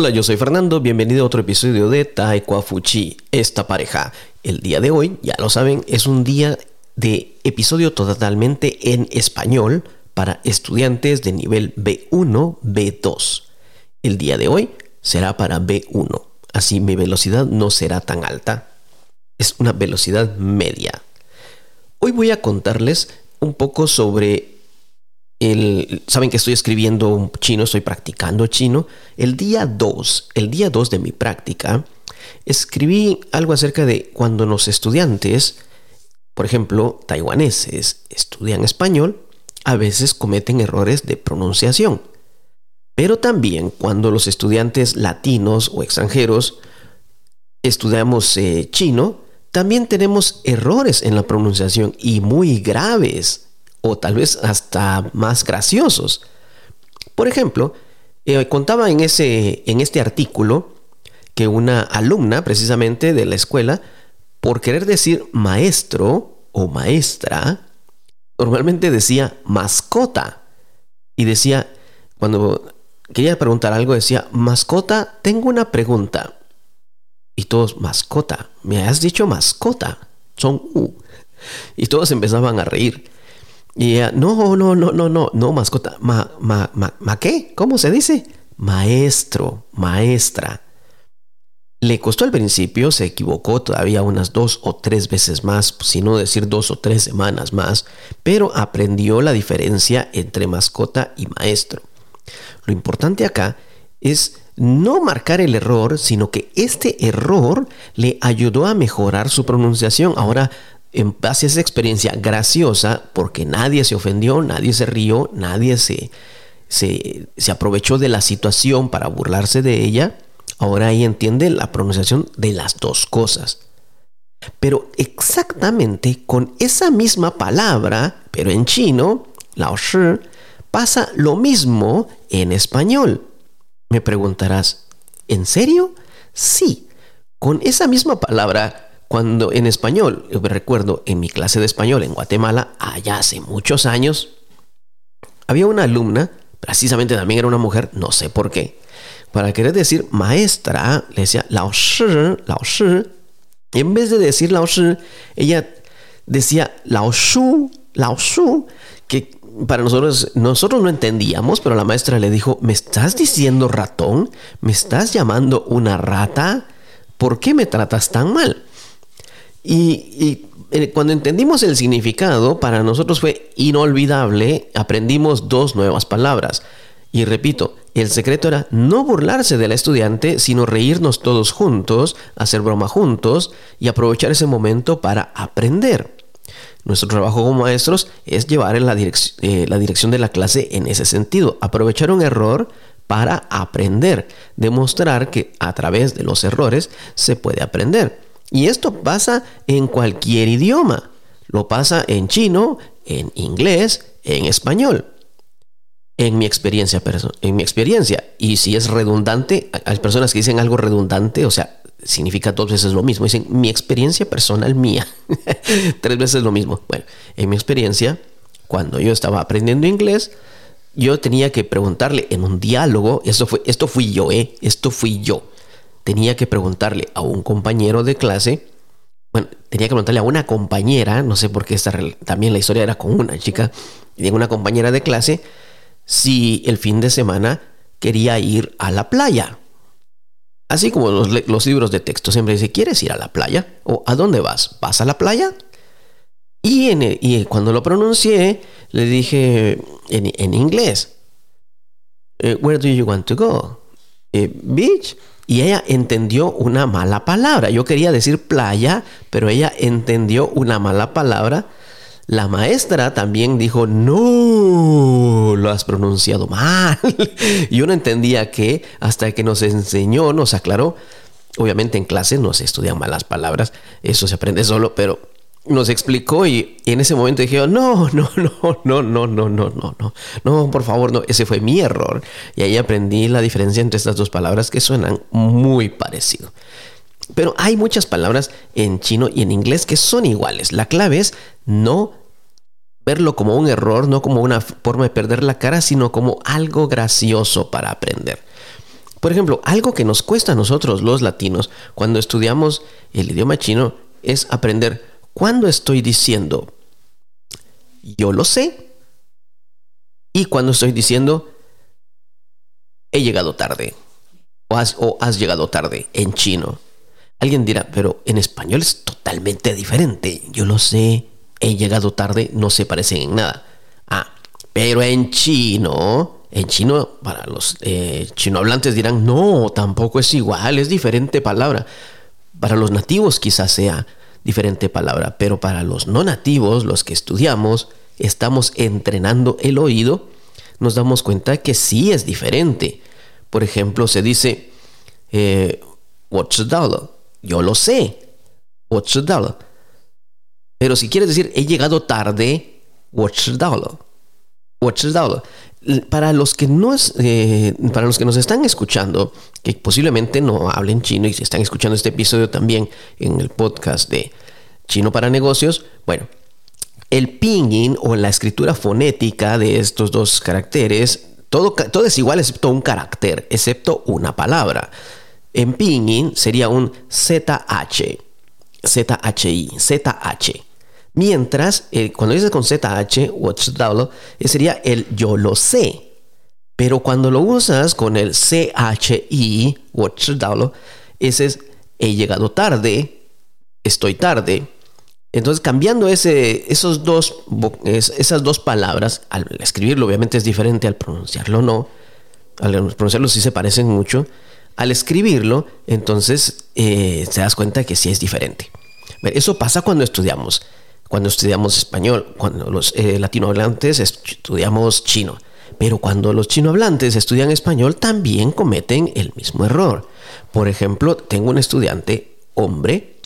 Hola, yo soy Fernando, bienvenido a otro episodio de Taekwa Fuchi, esta pareja. El día de hoy, ya lo saben, es un día de episodio totalmente en español para estudiantes de nivel B1, B2. El día de hoy será para B1, así mi velocidad no será tan alta. Es una velocidad media. Hoy voy a contarles un poco sobre el, saben que estoy escribiendo chino, estoy practicando chino. El día 2, el día 2 de mi práctica, escribí algo acerca de cuando los estudiantes, por ejemplo, taiwaneses, estudian español, a veces cometen errores de pronunciación. Pero también cuando los estudiantes latinos o extranjeros estudiamos eh, chino, también tenemos errores en la pronunciación y muy graves o tal vez hasta más graciosos. Por ejemplo, eh, contaba en, ese, en este artículo que una alumna precisamente de la escuela, por querer decir maestro o maestra, normalmente decía mascota. Y decía, cuando quería preguntar algo, decía, mascota, tengo una pregunta. Y todos, mascota, me has dicho mascota, son U. Y todos empezaban a reír. Y no, no, no, no, no, no, mascota. Ma, ma, ma, ma, ¿qué? ¿Cómo se dice? Maestro, maestra. Le costó al principio, se equivocó todavía unas dos o tres veces más, si no decir dos o tres semanas más, pero aprendió la diferencia entre mascota y maestro. Lo importante acá es no marcar el error, sino que este error le ayudó a mejorar su pronunciación. Ahora en base a esa experiencia graciosa, porque nadie se ofendió, nadie se rió, nadie se, se, aprovechó de la situación para burlarse de ella, ahora ahí entiende la pronunciación de las dos cosas. Pero exactamente con esa misma palabra, pero en chino, lao shi, pasa lo mismo en español. Me preguntarás, ¿en serio? Sí, con esa misma palabra cuando en español, yo me recuerdo en mi clase de español en Guatemala, allá hace muchos años, había una alumna, precisamente también era una mujer, no sé por qué, para querer decir maestra, le decía lao shi, lao shi, y en vez de decir lao shi, ella decía lao shu, lao shu, que para nosotros, nosotros no entendíamos, pero la maestra le dijo, ¿me estás diciendo ratón? ¿Me estás llamando una rata? ¿Por qué me tratas tan mal? Y, eh, cuando entendimos el significado, para nosotros fue inolvidable, aprendimos dos nuevas palabras. Y repito, el secreto era no burlarse del estudiante, sino reírnos todos juntos, hacer broma juntos y aprovechar ese momento para aprender. Nuestro trabajo como maestros es llevar en la, eh, la dirección de la clase en ese sentido, aprovechar un error para aprender, demostrar que a través de los errores se puede aprender. Y esto pasa en cualquier idioma. Lo pasa en chino, en inglés, en español. En mi experiencia, en mi experiencia. Y si es redundante, hay personas que dicen algo redundante, o sea, significa dos veces lo mismo. Dicen mi experiencia personal mía. Tres veces lo mismo. Bueno, en mi experiencia, cuando yo estaba aprendiendo inglés, yo tenía que preguntarle en un diálogo, esto, fue, esto fui yo, ¿eh? Esto fui yo tenía que preguntarle a un compañero de clase, bueno, tenía que preguntarle a una compañera, no sé por qué esta, también la historia era con una chica, y una compañera de clase, si el fin de semana quería ir a la playa. Así como los, libros de texto siempre dice, ¿quieres ir a la playa? ¿O a dónde vas? ¿Vas a la playa? Y, en, y cuando lo pronuncié, le dije en, inglés, eh, Where do you want to go? Eh, beach y ella entendió una mala palabra. Yo quería decir playa, pero ella entendió una mala palabra. La maestra también dijo, no, lo has pronunciado mal. Yo no entendía qué hasta que nos enseñó, nos aclaró. Obviamente en clase no se estudian malas palabras, eso se aprende solo, pero nos explicó y, en ese momento dije, no, no, no, no, no, no, no, no, no, no, por favor, no, ese fue mi error. Y ahí aprendí la diferencia entre estas dos palabras que suenan muy parecido. Pero hay muchas palabras en chino y en inglés que son iguales. La clave es no verlo como un error, no como una forma de perder la cara, sino como algo gracioso para aprender. Por ejemplo, algo que nos cuesta a nosotros los latinos cuando estudiamos el idioma chino es aprender cuándo estoy diciendo yo lo sé y cuando estoy diciendo he llegado tarde o has, o has llegado tarde en chino. Alguien dirá, pero en español es totalmente diferente. Yo lo sé, he llegado tarde, no se parecen en nada. Ah, pero en chino en chino, para los eh, chinohablantes dirán, no, tampoco es igual, es diferente palabra. Para los nativos quizás sea diferente palabra, pero para los no nativos, los que estudiamos, estamos entrenando el oído, nos damos cuenta que sí es diferente. Por ejemplo, se dice, eh, what's the dollar? Yo lo sé. What's the dollar? Pero si quieres decir, he llegado tarde, what's the dollar? What's the dollar? Para los que no es, eh, para los que nos están escuchando, que posiblemente no hablen chino y se están escuchando este episodio también en el podcast de Chino para Negocios, bueno, el pinyin o la escritura fonética de estos dos caracteres, todo, todo es igual excepto un carácter, excepto una palabra. En pinyin sería un ZH, ZHI, ZH. Mientras, eh, cuando dices con ZH, eh, sería el yo lo sé. Pero cuando lo usas con el CHI, ese es he llegado tarde, estoy tarde. Entonces, cambiando ese, esos dos, esas dos palabras, al escribirlo obviamente es diferente, al pronunciarlo no. Al pronunciarlo sí se parecen mucho. Al escribirlo, entonces eh, te das cuenta que sí es diferente. Eso pasa cuando estudiamos cuando estudiamos español, cuando los eh, latinohablantes estudiamos chino. Pero cuando los chinohablantes estudian español también cometen el mismo error. Por ejemplo, tengo un estudiante hombre,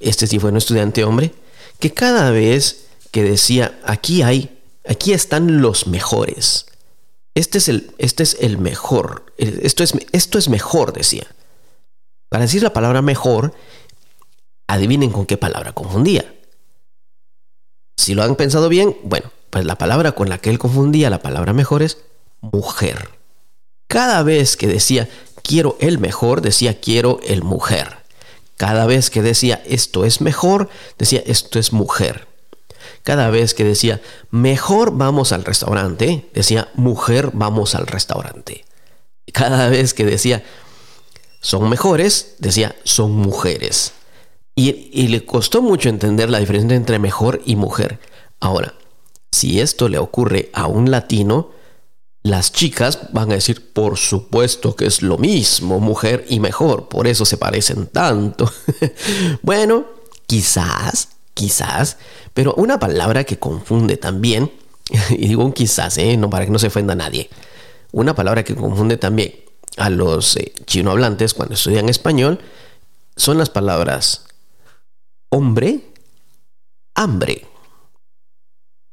este sí fue un estudiante hombre, que cada vez que decía, aquí hay, aquí están los mejores. Este es el, este es el mejor. Esto es, esto es mejor, decía. Para decir la palabra mejor, adivinen con qué palabra confundía. Si lo han pensado bien, bueno, pues la palabra con la que él confundía la palabra mejor es mujer. Cada vez que decía quiero el mejor, decía quiero el mujer. Cada vez que decía esto es mejor, decía esto es mujer. Cada vez que decía mejor vamos al restaurante, decía mujer vamos al restaurante. Cada vez que decía son mejores, decía son mujeres. Y, le costó mucho entender la diferencia entre mejor y mujer. Ahora, si esto le ocurre a un latino, las chicas van a decir, por supuesto que es lo mismo, mujer y mejor, por eso se parecen tanto. bueno, quizás, quizás, pero una palabra que confunde también, y digo un quizás, ¿eh? no para que no se ofenda a nadie, una palabra que confunde también a los eh, chinohablantes cuando estudian español, son las palabras hombre, hambre.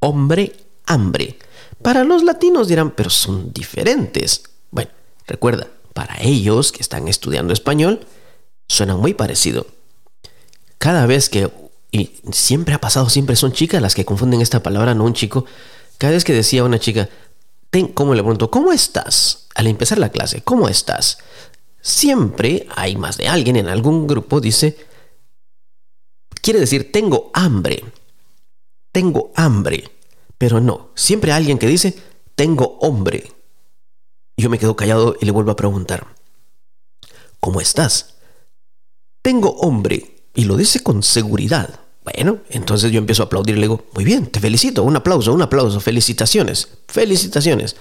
Hombre, hambre. Para los latinos dirán, pero son diferentes. Bueno, recuerda, para ellos que están estudiando español, suena muy parecido. Cada vez que, y siempre ha pasado, siempre son chicas las que confunden esta palabra, no un chico. Cada vez que decía una chica, ¿cómo le pregunto? ¿Cómo estás? Al empezar la clase, ¿cómo estás? Siempre hay más de alguien en algún grupo dice, quiere decir tengo hambre. Tengo hambre. Pero no, siempre hay alguien que dice tengo hombre. Yo me quedo callado y le vuelvo a preguntar, ¿cómo estás? Tengo hombre. Y lo dice con seguridad. Bueno, entonces yo empiezo a aplaudir y le digo, muy bien, te felicito, un aplauso, un aplauso, felicitaciones, felicitaciones.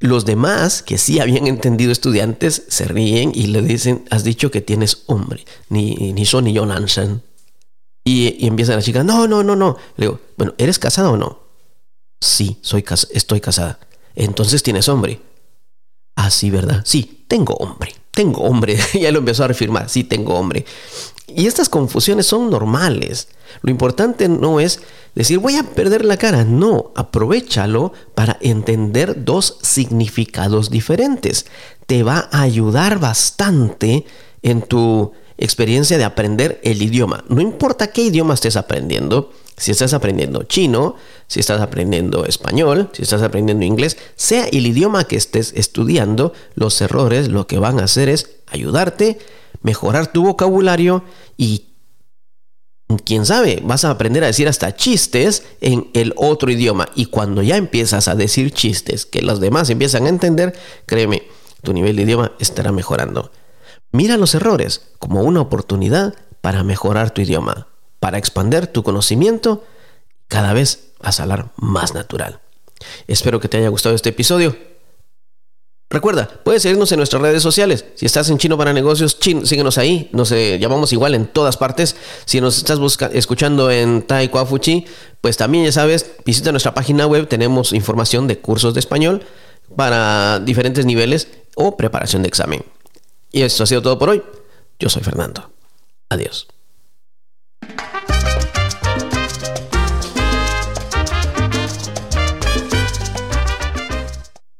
Los demás, que sí habían entendido estudiantes, se ríen y le dicen, has dicho que tienes hombre, ni, ni son ni yo Nansen. Y, empieza la chica, no, no, no, no. Le digo, bueno, ¿eres casada o no? Sí, soy estoy casada. Entonces tienes hombre. Ah, sí, ¿verdad? Sí, tengo hombre. Tengo hombre. ya lo empezó a reafirmar. Sí, tengo hombre. Y estas confusiones son normales. Lo importante no es decir voy a perder la cara. No, aprovechalo para entender dos significados diferentes. Te va a ayudar bastante en tu experiencia de aprender el idioma. No importa qué idioma estés aprendiendo, si estás aprendiendo chino, si estás aprendiendo español, si estás aprendiendo inglés, sea el idioma que estés estudiando, los errores lo que van a hacer es ayudarte, mejorar tu vocabulario y quién sabe, vas a aprender a decir hasta chistes en el otro idioma. Y cuando ya empiezas a decir chistes que los demás empiezan a entender, créeme, tu nivel de idioma estará mejorando. Mira los errores como una oportunidad para mejorar tu idioma para expandir tu conocimiento cada vez a hablar más natural. Espero que te haya gustado este episodio. Recuerda, puedes seguirnos en nuestras redes sociales. Si estás en Chino para Negocios, síguenos ahí. Nos llamamos igual en todas partes. Si nos estás escuchando en Taekwondo pues también ya sabes, visita nuestra página web. Tenemos información de cursos de español para diferentes niveles o preparación de examen. Y esto ha sido todo por hoy. Yo soy Fernando. Adiós.